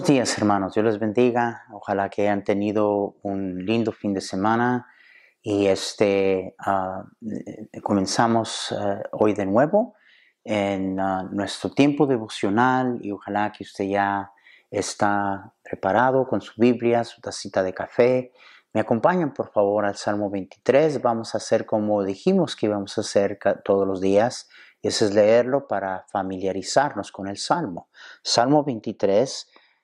Buenos días hermanos, Dios les bendiga. Ojalá que hayan tenido un lindo fin de semana y este eh, comenzamos ah, hoy de nuevo en ah, nuestro tiempo devocional y ojalá que usted ya está preparado con su Biblia, su tacita de café. Me acompañan por favor al Salmo 23. Vamos a hacer como dijimos que íbamos a hacer todos los días. Y es leerlo para familiarizarnos con el Salmo. Salmo 23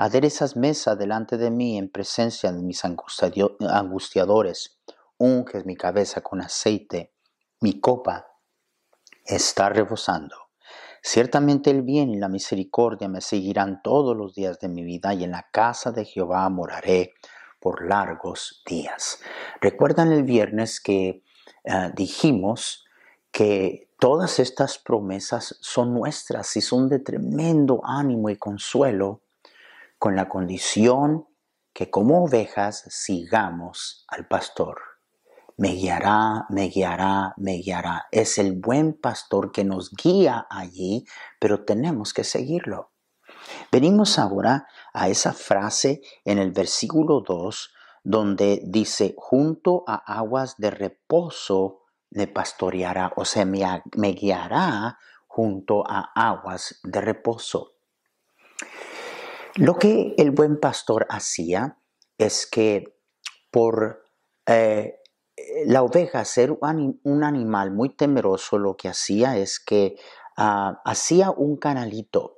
Aderezas mesa delante de mí en presencia de mis angustiadores. Unges mi cabeza con aceite. Mi copa está rebosando. Ciertamente el bien y la misericordia me seguirán todos los días de mi vida y en la casa de Jehová moraré por largos días. ¿Recuerdan el viernes que eh, dijimos que todas estas promesas son nuestras y son de tremendo ánimo y consuelo con la condición que como ovejas sigamos al pastor. Me guiará, me guiará, me guiará. Es el buen pastor que nos guía allí, pero tenemos que seguirlo. Venimos ahora a esa frase en el versículo 2 donde dice, junto a aguas de reposo me pastoreará, o sea, me, me guiará junto a aguas de reposo. Lo que el buen pastor hacía es que por eh, la oveja ser un animal muy temeroso, lo que hacía es que ah, hacía un canalito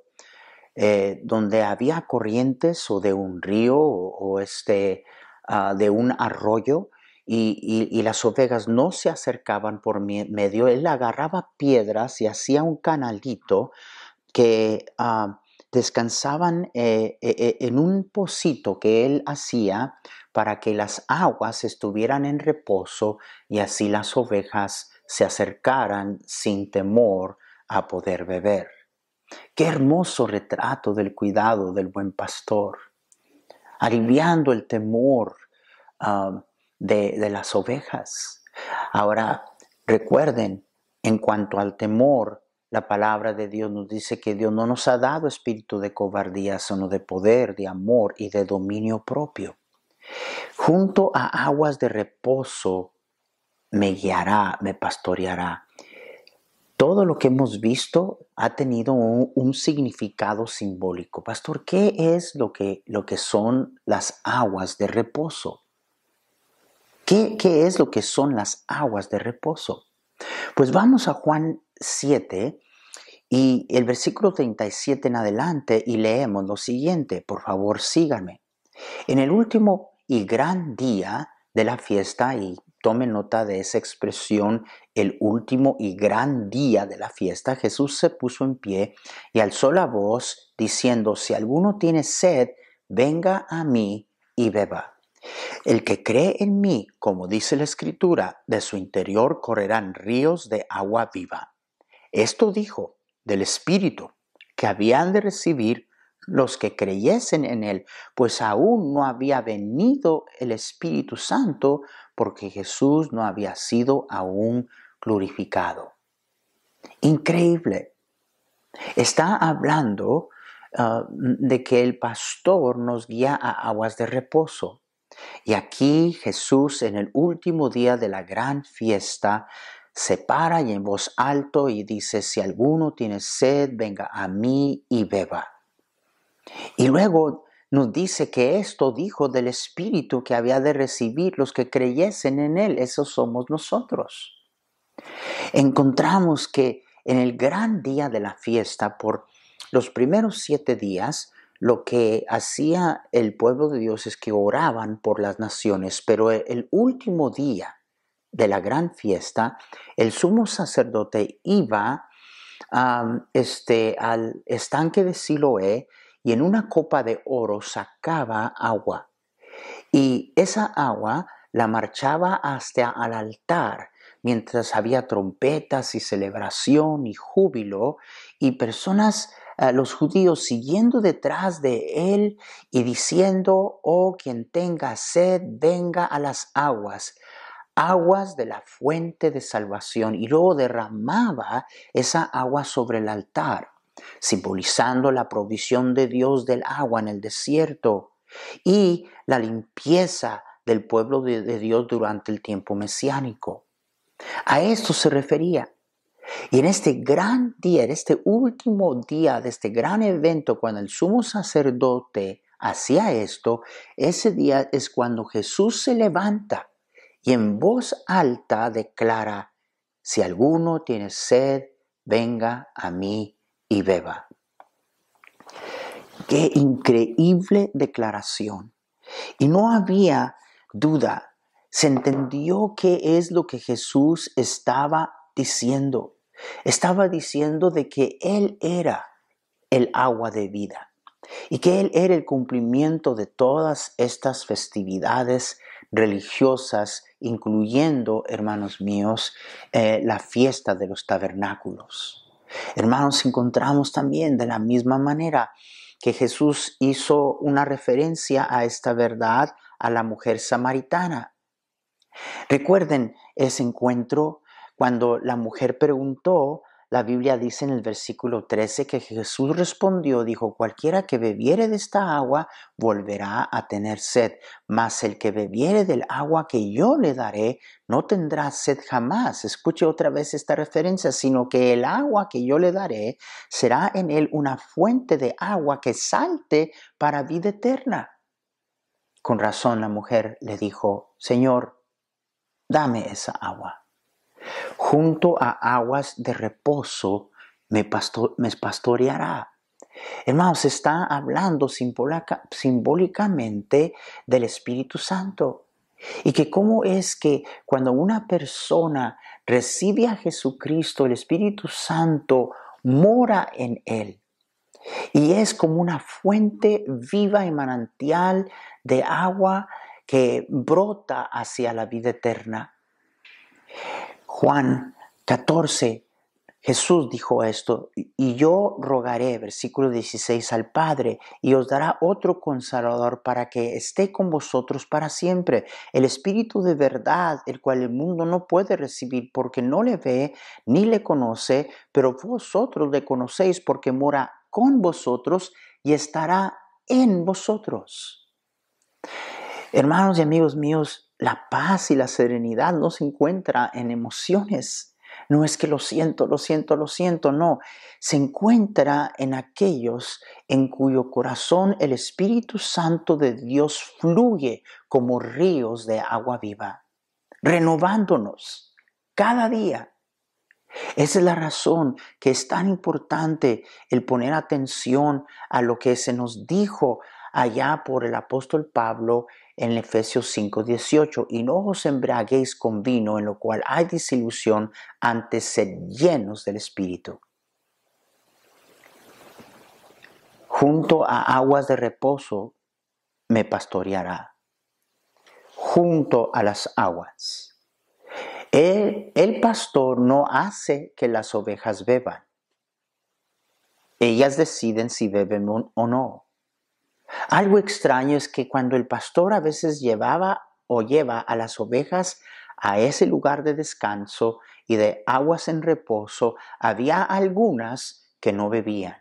eh, donde había corrientes o de un río o, este, ah, de un arroyo y, las ovejas no se acercaban por medio. Él agarraba piedras y hacía un canalito que ah, descansaban eh, eh, eh, en un pocito que él hacía para que las aguas estuvieran en reposo y así las ovejas se acercaran sin temor a poder beber. Qué hermoso retrato del cuidado del buen pastor, aliviando el temor ah, de las ovejas. Ahora, recuerden, en cuanto al temor, la palabra de Dios nos dice que Dios no nos ha dado espíritu de cobardía, sino de poder, de amor y de dominio propio. Junto a aguas de reposo me guiará, me pastoreará. Todo lo que hemos visto ha tenido un, significado simbólico. Pastor, ¿qué es lo que, lo que son las aguas de reposo? ¿Qué, ¿Qué es lo que son las aguas de reposo? Pues vamos a Juan 7 y el versículo 37 en adelante y leemos lo siguiente. Por favor, síganme. En el último y gran día de la fiesta, y tomen nota de esa expresión, el último y gran día de la fiesta, Jesús se puso en pie y alzó la voz diciendo, si alguno tiene sed, venga a mí y beba. El que cree en mí, como dice la escritura, de su interior correrán ríos de agua viva. Esto dijo del Espíritu que habían de recibir los que creyesen en Él, pues aún no había venido el Espíritu Santo porque Jesús no había sido aún glorificado. Increíble. Está hablando ah, de que el pastor nos guía a aguas de reposo. Y aquí Jesús en el último día de la gran fiesta se para y en voz alto y dice, si alguno tiene sed, venga a mí y beba. Y luego nos dice que esto dijo del Espíritu que había de recibir los que creyesen en Él, esos somos nosotros. Encontramos que en el gran día de la fiesta, por los primeros siete días, lo que hacía el pueblo de Dios es que oraban por las naciones, pero el último día de la gran fiesta, el sumo sacerdote iba este, al estanque de Siloé y en una copa de oro sacaba agua. Y esa agua la marchaba hasta al altar, mientras había trompetas y celebración y júbilo, y personas, eh, los judíos, siguiendo detrás de él y diciendo, oh, quien tenga sed, venga a las aguas aguas de la fuente de salvación y luego derramaba esa agua sobre el altar, simbolizando la provisión de Dios del agua en el desierto y la limpieza del pueblo de, Dios durante el tiempo mesiánico. A esto se refería. Y en este gran día, en este último día de este gran evento, cuando el sumo sacerdote hacía esto, ese día es cuando Jesús se levanta y en voz alta declara, si alguno tiene sed, venga a mí y beba. Qué increíble declaración. Y no había duda. Se entendió qué es lo que Jesús estaba diciendo. Estaba diciendo de que Él era el agua de vida y que Él era el cumplimiento de todas estas festividades religiosas, incluyendo, hermanos míos, eh, la fiesta de los tabernáculos. Hermanos, encontramos también de la misma manera que Jesús hizo una referencia a esta verdad a la mujer samaritana. Recuerden ese encuentro cuando la mujer preguntó la Biblia dice en el versículo 13 que Jesús respondió, dijo, cualquiera que bebiere de esta agua volverá a tener sed, mas el que bebiere del agua que yo le daré no tendrá sed jamás. Escuche otra vez esta referencia, sino que el agua que yo le daré será en él una fuente de agua que salte para vida eterna. Con razón la mujer le dijo, Señor, dame esa agua junto a aguas de reposo me, pastoreará. Hermanos, está hablando simbólicamente del Espíritu Santo. Y que cómo es que cuando una persona recibe a Jesucristo, el Espíritu Santo mora en él. Y es como una fuente viva y manantial de agua que brota hacia la vida eterna. Juan 14, Jesús dijo esto, y yo rogaré, versículo 16, al Padre, y os dará otro consolador para que esté con vosotros para siempre, el Espíritu de verdad, el cual el mundo no puede recibir porque no le ve ni le conoce, pero vosotros le conocéis porque mora con vosotros y estará en vosotros. Hermanos y amigos míos, la paz y la serenidad no se encuentra en emociones. No es que lo siento, lo siento, lo siento, no. Se encuentra en aquellos en cuyo corazón el Espíritu Santo de Dios fluye como ríos de agua viva, renovándonos cada día. Esa es la razón que es tan importante el poner atención a lo que se nos dijo allá por el apóstol Pablo en Efesios 5:18, y no os embriaguéis con vino en lo cual hay disilusión, antes ser llenos del Espíritu. Junto a aguas de reposo me pastoreará, junto a las aguas. El pastor no hace que las ovejas beban. Ellas deciden si beben o no. Algo extraño es que cuando el pastor a veces llevaba o lleva a las ovejas a ese lugar de descanso y de aguas en reposo, había algunas que no bebían.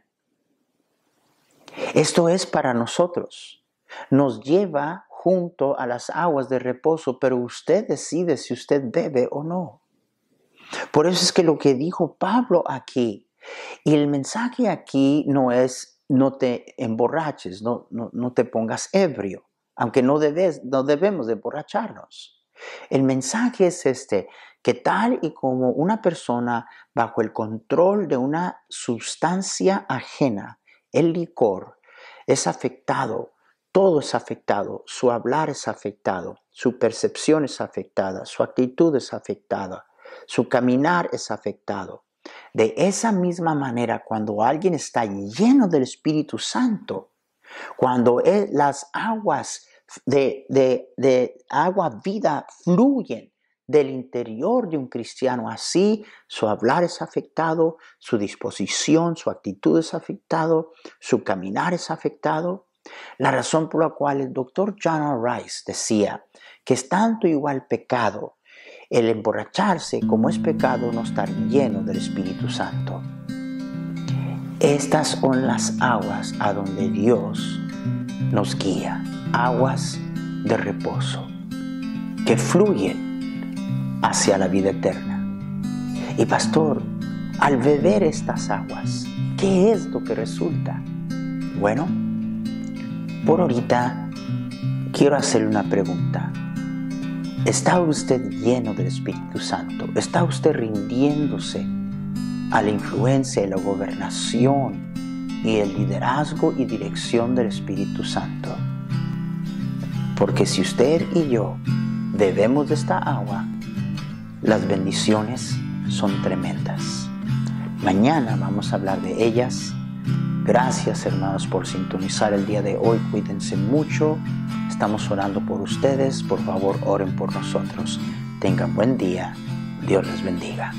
Esto es para nosotros. Nos lleva junto a las aguas de reposo, pero usted decide si usted bebe o no. Por eso es que lo que dijo Pablo aquí, y el mensaje aquí no es no te emborraches, no, no, te pongas ebrio, aunque no, debes, no debemos de emborracharnos. El mensaje es este, que tal y como una persona bajo el control de una sustancia ajena, el licor, es afectado, todo es afectado, su hablar es afectado, su percepción es afectada, su actitud es afectada, su caminar es afectado. De esa misma manera, cuando alguien está lleno del Espíritu Santo, Cuando las aguas de, de agua vida fluyen del interior de un cristiano. Así su hablar es afectado, su disposición, su actitud es afectado, su caminar es afectado. La razón por la cual el doctor John Rice decía que es tanto igual pecado el emborracharse como es pecado no estar lleno del Espíritu Santo. Estas son las aguas a donde Dios nos guía, aguas de reposo que fluyen hacia la vida eterna. Y pastor, al beber estas aguas, ¿qué es lo que resulta? Bueno, por ahorita quiero hacerle una pregunta. ¿Está usted lleno del Espíritu Santo? ¿Está usted rindiéndose a la influencia y la gobernación y el liderazgo y dirección del Espíritu Santo? Porque si usted y yo bebemos de esta agua, las bendiciones son tremendas. Mañana vamos a hablar de ellas. Gracias hermanos por sintonizar el día de hoy. Cuídense mucho. Estamos orando por ustedes. Por favor, oren por nosotros. Tengan buen día. Dios les bendiga.